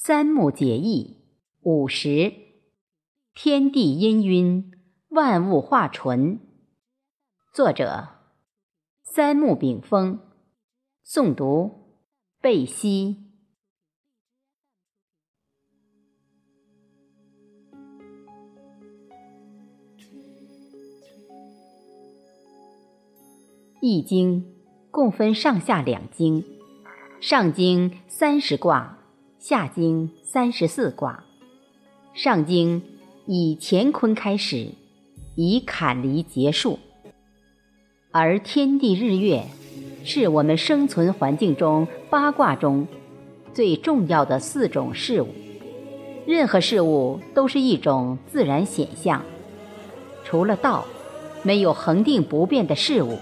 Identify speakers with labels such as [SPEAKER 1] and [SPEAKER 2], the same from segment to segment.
[SPEAKER 1] 三木解义五十，天地氤氲，万物化纯。作者：三木炳峰。诵读：贝西。易经共分上下两经，上经三十卦。下经三十四卦，上经以乾坤开始，以坎离结束。而天地日月是我们生存环境中八卦中最重要的四种事物。任何事物都是一种自然显象，除了道，没有恒定不变的事物，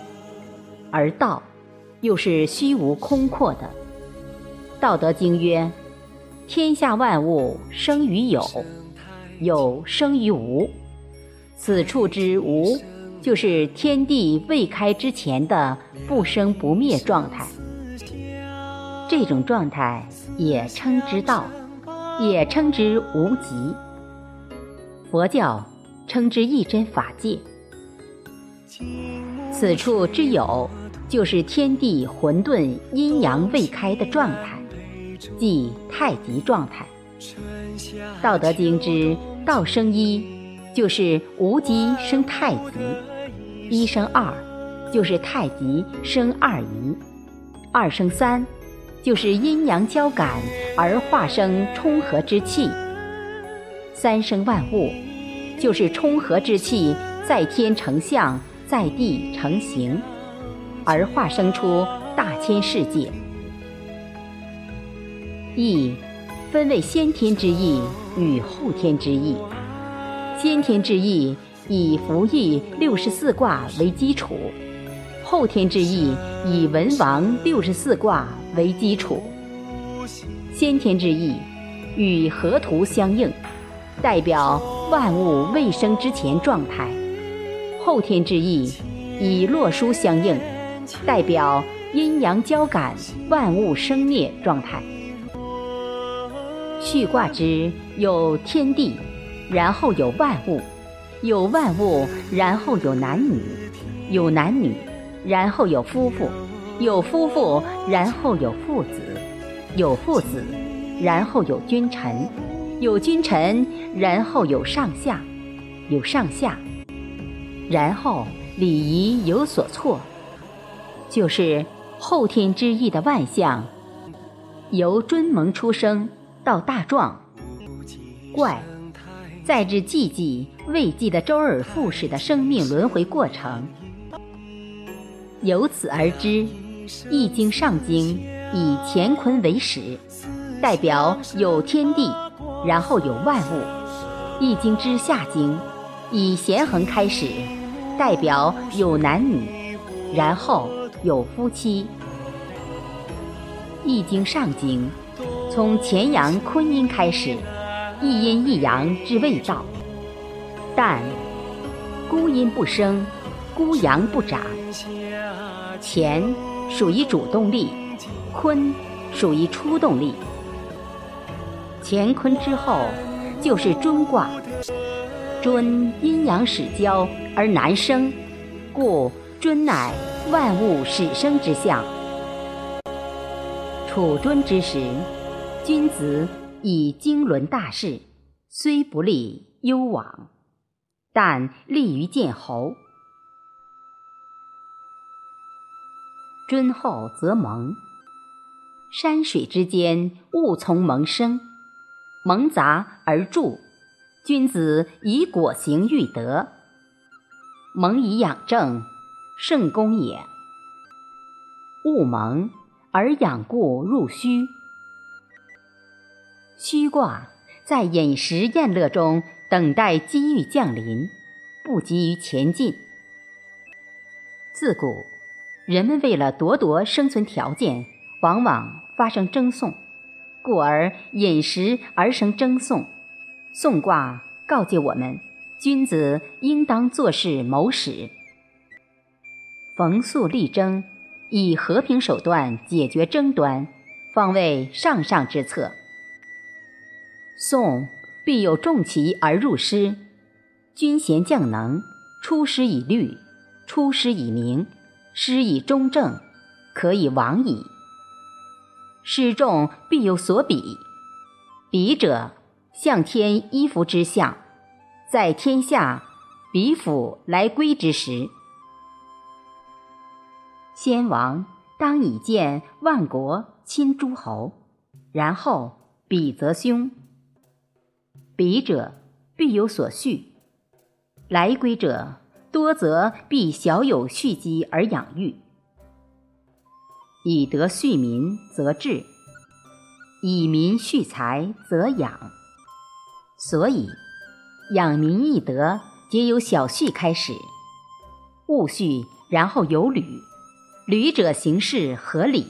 [SPEAKER 1] 而道又是虚无空阔的。道德经曰。天下万物生于有，有生于无。此处之无，就是天地未开之前的不生不灭状态。这种状态也称之道，也称之无极。佛教称之一真法界。此处之有，就是天地混沌阴阳未开的状态。即太极状态，《道德经》之“道生一”，就是无极生太极；一生二，就是太极生二仪；二生三，就是阴阳交感而化生冲和之气；三生万物，就是冲和之气在天成象，在地成形，而化生出大千世界。义分为先天之义与后天之义。先天之义以服役六十四卦为基础，后天之义以文王六十四卦为基础。先天之义与河图相应，代表万物未生之前状态；后天之义以洛书相应，代表阴阳交感、万物生灭状态。序卦之有天地，然后有万物，有万物，然后有男女，有男女，然后有夫妇，有夫妇，然后有父子，有父子，然后有君臣，有君臣，然后有上下，有上下，然后礼仪有所错，就是后天之意的万象，由尊蒙出生。到大壮，怪，再至寂寂未寂的周而复始的生命轮回过程。由此而知，《易经》上经以乾坤为始，代表有天地，然后有万物；《易经》之下经以咸恒开始，代表有男女，然后有夫妻；《易经》上经。从乾阳坤阴开始，一阴一阳之谓道。但孤阴不生，孤阳不长。乾属于主动力，坤属于出动力。乾坤之后就是尊卦，尊阴阳始交而难生，故尊乃万物始生之象。处尊之时。君子以经纶大事，虽不利攸往，但利于见侯。尊厚则蒙，山水之间，物从萌生，萌杂而著。君子以果行育德，蒙以养正，圣功也。物蒙而养固入虚。虚卦在饮食宴乐中等待机遇降临，不急于前进。自古，人们为了夺夺生存条件，往往发生争讼，故而饮食而生争讼。讼卦告诫我们：君子应当做事谋始，逢诉力争，以和平手段解决争端，方为上上之策。宋必有重骑而入师，军贤将能，出师以律，出师以明，师以中正，可以往矣。师众必有所比，比者，向天依服之象，在天下，比府来归之时。先王当以见万国亲诸侯，然后比则凶。比者必有所恤，来归者多则必小有蓄积而养育。以德恤民，则治；以民恤财，则养。所以，养民易德，皆由小恤开始。务恤，然后有履。履者行事合理。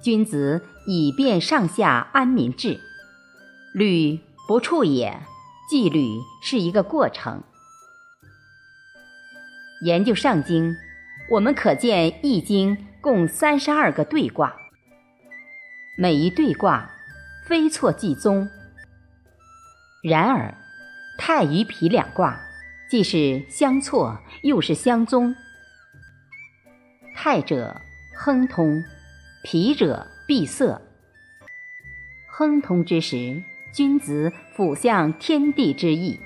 [SPEAKER 1] 君子以便上下安民治。履不处也，纪律是一个过程。研究《上经》，我们可见《易经》。共三十二个对卦，每一对卦非错即宗。然而，太与否两卦既是相错，又是相宗。太者亨通，否者闭塞。亨通之时，君子辅向天地之意；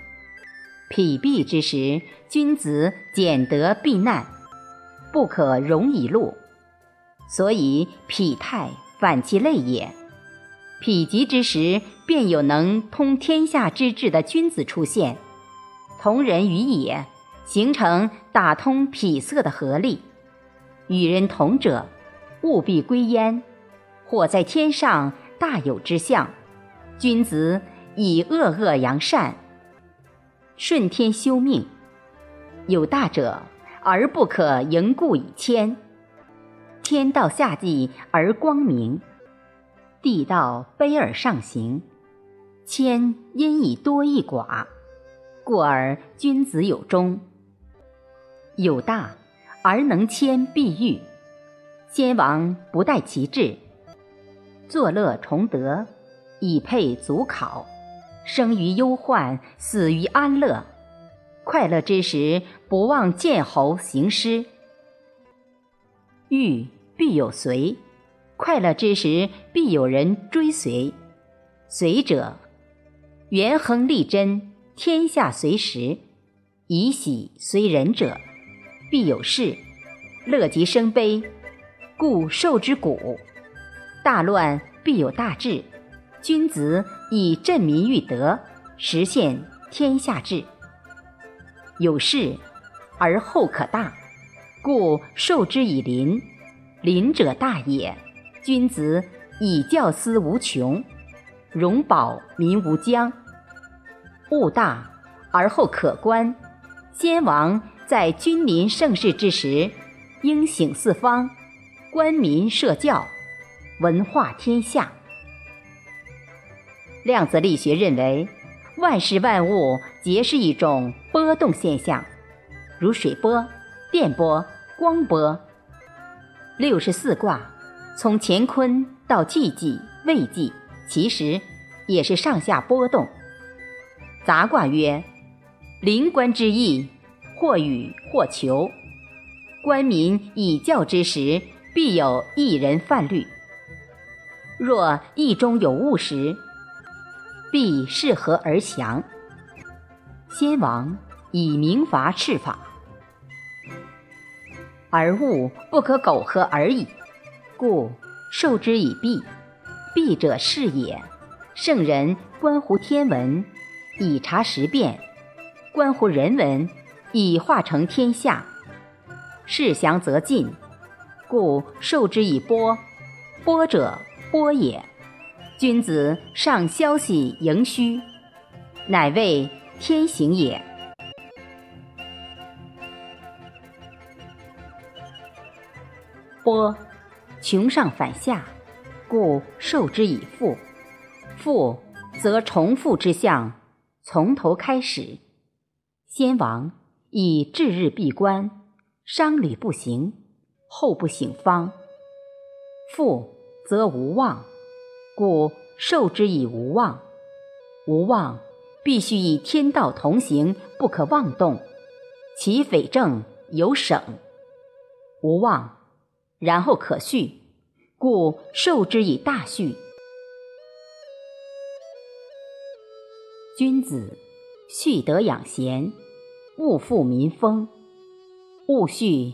[SPEAKER 1] 否闭之时，君子减德避难，不可容以禄。所以匹泰反其类也。匹极之时，便有能通天下之志的君子出现，同人于也，形成打通否塞的合力。与人同者，务必归焉。或在天上大有之象，君子以恶恶扬善，顺天修命。有大者，而不可盈故以谦。天道下济而光明，地道卑而上行。谦因以多易寡，故而君子有终。有大而能谦必欲。先王不待其志，作乐崇德，以配祖考。生于忧患，死于安乐。快乐之时，不忘见侯行师。欲。必有随，快乐之时必有人追随。随者，元亨利贞，天下随时。以喜随人者，必有事。乐极生悲，故受之谷。大乱必有大治。君子以振民育德，实现天下治。有事而后可大，故受之以邻。邻者大也，君子以教思无穷，容保民无疆。物大而后可观。先王在君临盛世之时，应醒四方，官民社教，文化天下。量子力学认为，万事万物皆是一种波动现象，如水波、电波、光波。六十四卦，从乾坤到既济、未济，其实也是上下波动。杂卦曰：临官之意，或与或求。官民以教之时，必有一人犯律。若意中有误时，必适合而降。先王以明罚斥法。而物不可苟合而已，故受之以弊。弊者是也。圣人关乎天文，以察时变；关乎人文，以化成天下。事祥则进，故受之以波。波者波也。君子上消息盈虚，乃谓天行也。波，穷上反下，故受之以复。复则重复之象，从头开始。先王以至日闭关，商旅不行，后不省方。复则无望，故受之以无望。无妄，必须以天道同行，不可妄动。其匪正有省。无妄，然后可序，故受之以大序。君子畜德养贤，勿负民风。勿畜，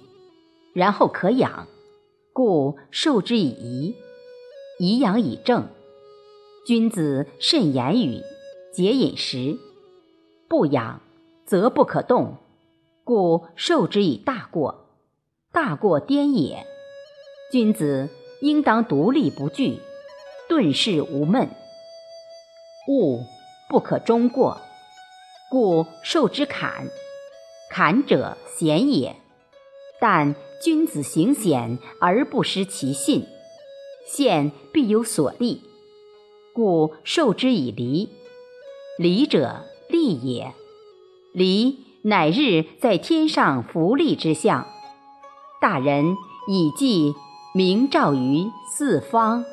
[SPEAKER 1] 然后可养，故受之以仪。以养以正。君子慎言语，节饮食。不养，则不可动，故受之以大过。大过颠也。君子应当独立不惧，顿事无闷。物不可终过，故受之坎。坎者险也。但君子行险而不失其信，现必有所立，故受之以离。离者利也。离乃日在天上福利之象。大人以记明照于四方。